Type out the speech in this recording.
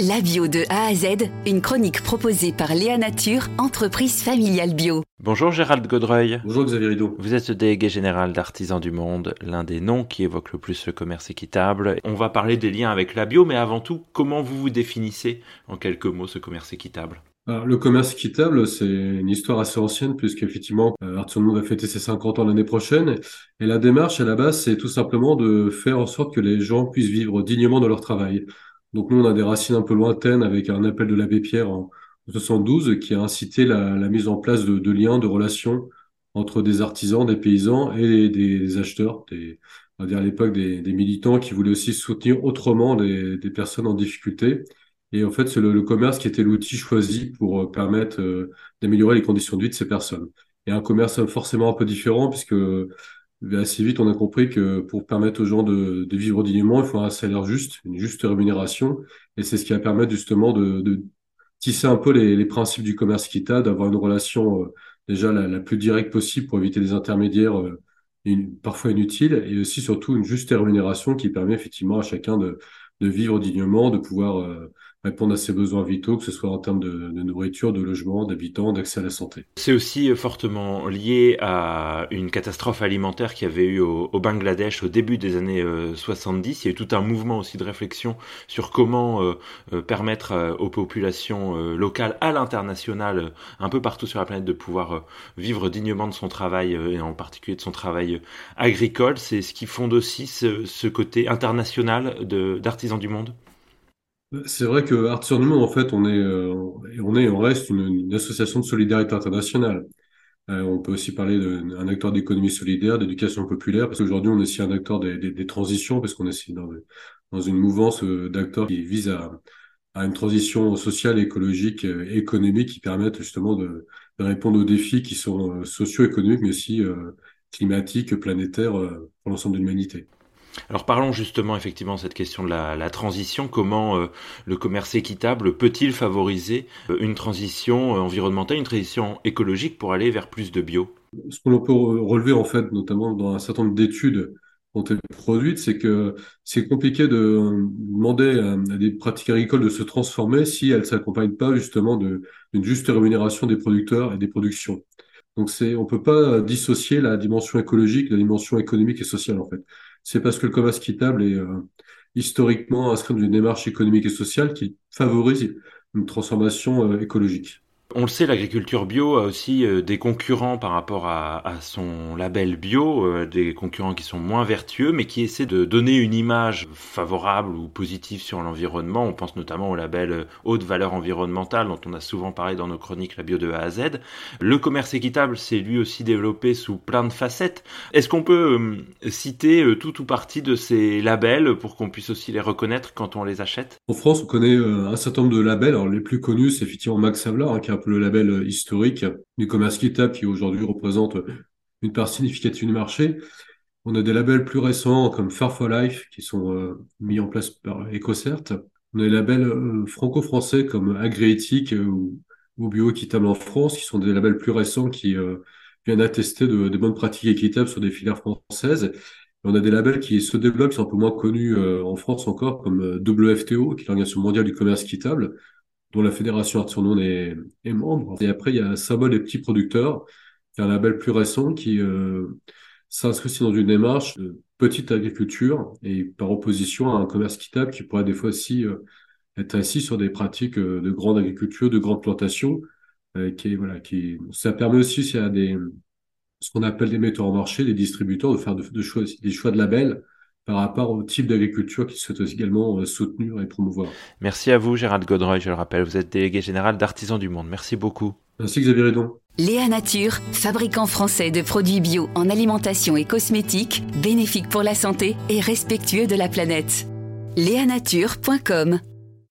La bio de A à Z, une chronique proposée par Léa Nature, entreprise familiale bio. Bonjour Gérald Godreuil. Bonjour Xavier Rideau. Vous êtes le délégué général d'Artisans du Monde, l'un des noms qui évoque le plus le commerce équitable. On va parler des liens avec la bio, mais avant tout, comment vous vous définissez en quelques mots ce commerce équitable? Alors, le commerce équitable, c'est une histoire assez ancienne, puisqu'effectivement, euh, Artisans du Monde va fêter ses 50 ans l'année prochaine. Et la démarche, à la base, c'est tout simplement de faire en sorte que les gens puissent vivre dignement de leur travail. Donc nous, on a des racines un peu lointaines avec un appel de l'abbé Pierre en 72 qui a incité la, mise en place de, liens, de relations entre des artisans, des paysans et des, acheteurs, des, on va dire à l'époque des, militants qui voulaient aussi soutenir autrement des, personnes en difficulté. Et en fait, c'est le, commerce qui était l'outil choisi pour euh, permettre euh, d'améliorer les conditions de vie de ces personnes. Et un commerce forcément un peu différent puisque assez vite, on a compris que pour permettre aux gens de, vivre dignement, il faut un salaire juste, une juste rémunération. Et c'est ce qui va permettre justement de, tisser un peu les, principes du commerce équitable, d'avoir une relation euh, déjà la, plus directe possible pour éviter des intermédiaires euh, parfois inutiles, et aussi surtout une juste rémunération qui permet effectivement à chacun de, vivre dignement, de pouvoir euh, répondre à ses besoins vitaux, que ce soit en termes de, nourriture, de logement, d'habitants, d'accès à la santé. C'est aussi euh, fortement lié à une catastrophe alimentaire qui avait eu au, Bangladesh au début des années 70. Euh, Il y a eu tout un mouvement aussi de réflexion sur comment euh, permettre aux populations locales, à l'international, un peu partout sur la planète, de pouvoir vivre dignement de son travail et en particulier de son travail agricole. C'est ce qui fonde aussi ce côté international d'artisans du monde. C'est vrai que du Monde, en fait, on est, euh, on est, on reste une, association de solidarité internationale. Euh, on peut aussi parler d'un acteur d'économie solidaire, d'éducation populaire, parce qu'aujourd'hui, on est aussi un acteur des, transitions, parce qu'on est dans, dans une mouvance euh, d'acteurs qui vise à, une transition sociale, écologique et économique qui permettent justement de répondre aux défis qui sont socio-économiques, mais aussi climatiques, planétaires pour l'ensemble de l'humanité. Alors parlons justement effectivement de cette question de la, transition. Comment euh, le commerce équitable peut-il favoriser euh, une transition euh, environnementale, une transition écologique pour aller vers plus de bio? Ce qu'on peut relever en fait, notamment dans un certain nombre d'études qui ont été produites, c'est que c'est compliqué de demander à, des pratiques agricoles de se transformer si elles ne s'accompagnent pas justement d'une juste rémunération des producteurs et des productions. Donc c'est, on peut pas dissocier la dimension écologique de la dimension économique et sociale en fait c'est parce que le commerce équitable est euh, historiquement inscrit dans une démarche économique et sociale qui favorise une transformation euh, écologique. On le sait, l'agriculture bio a aussi euh, des concurrents par rapport à, son label bio, euh, des concurrents qui sont moins vertueux, mais qui essaient de donner une image favorable ou positive sur l'environnement. On pense notamment au label euh, haute valeur environnementale, dont on a souvent parlé dans nos chroniques La bio de A à Z. Le commerce équitable s'est lui aussi développé sous plein de facettes. Est-ce qu'on peut citer tout ou partie de ces labels pour qu'on puisse aussi les reconnaître quand on les achète? En France, on connaît un certain nombre de labels. Alors, les plus connus, c'est effectivement Max Havelaar, a le label euh, historique du commerce équitable qui aujourd'hui représente une part significative du marché. On a des labels plus récents comme Far for Life qui sont euh, mis en place par EcoCert. On a des labels euh, franco-français comme Agriéthique ou, ou Bioéquitable en France qui sont des labels plus récents qui viennent attester de, bonnes pratiques équitables sur des filières françaises. on a des labels qui se développent, qui sont un peu moins connus en France encore, comme WFTO, qui est l'Organisation mondiale du commerce équitable, dont la Fédération Art sur est, est, membre. Et après, il y a Symbole des petits producteurs, qui est un label plus récent qui euh, s'inscrit dans une démarche de petite agriculture et par opposition à un commerce équitable qui pourrait des fois aussi euh, être assis sur des pratiques euh, de grande agriculture, de grande plantation. Euh, qui voilà, qui ça permet aussi s'il y a des ce qu'on appelle des metteurs en marché, des distributeurs, de faire de, choix, des choix de labels par rapport au type d'agriculture qui souhaite également euh, soutenir et promouvoir. Merci à vous, Gérald Godreuil, je le rappelle, vous êtes délégué général d'Artisans du Monde. Merci beaucoup. Merci Xavier Redon. Léa Nature, fabricant français de produits bio en alimentation et cosmétiques, bénéfique pour la santé et respectueux de la planète. Léanature.com